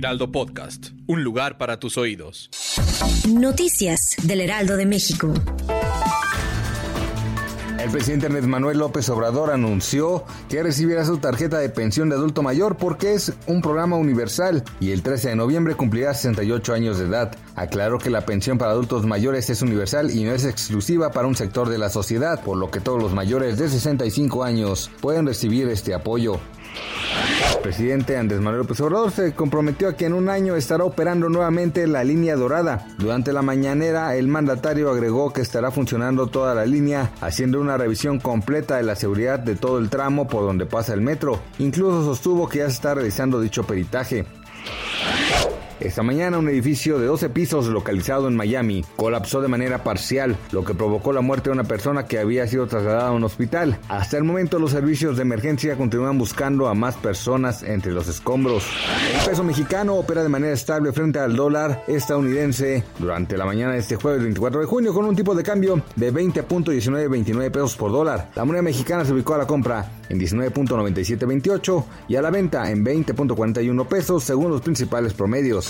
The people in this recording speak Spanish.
Heraldo Podcast, un lugar para tus oídos. Noticias del Heraldo de México. El presidente Andrés Manuel López Obrador anunció que recibirá su tarjeta de pensión de adulto mayor porque es un programa universal y el 13 de noviembre cumplirá 68 años de edad. Aclaró que la pensión para adultos mayores es universal y no es exclusiva para un sector de la sociedad, por lo que todos los mayores de 65 años pueden recibir este apoyo. El presidente Andrés Manuel López Obrador se comprometió a que en un año estará operando nuevamente la línea dorada. Durante la mañanera, el mandatario agregó que estará funcionando toda la línea, haciendo una revisión completa de la seguridad de todo el tramo por donde pasa el metro. Incluso sostuvo que ya se está realizando dicho peritaje. Esta mañana un edificio de 12 pisos localizado en Miami colapsó de manera parcial, lo que provocó la muerte de una persona que había sido trasladada a un hospital. Hasta el momento los servicios de emergencia continúan buscando a más personas entre los escombros. El peso mexicano opera de manera estable frente al dólar estadounidense durante la mañana de este jueves 24 de junio con un tipo de cambio de 20.1929 pesos por dólar. La moneda mexicana se ubicó a la compra en 19.9728 y a la venta en 20.41 pesos según los principales promedios.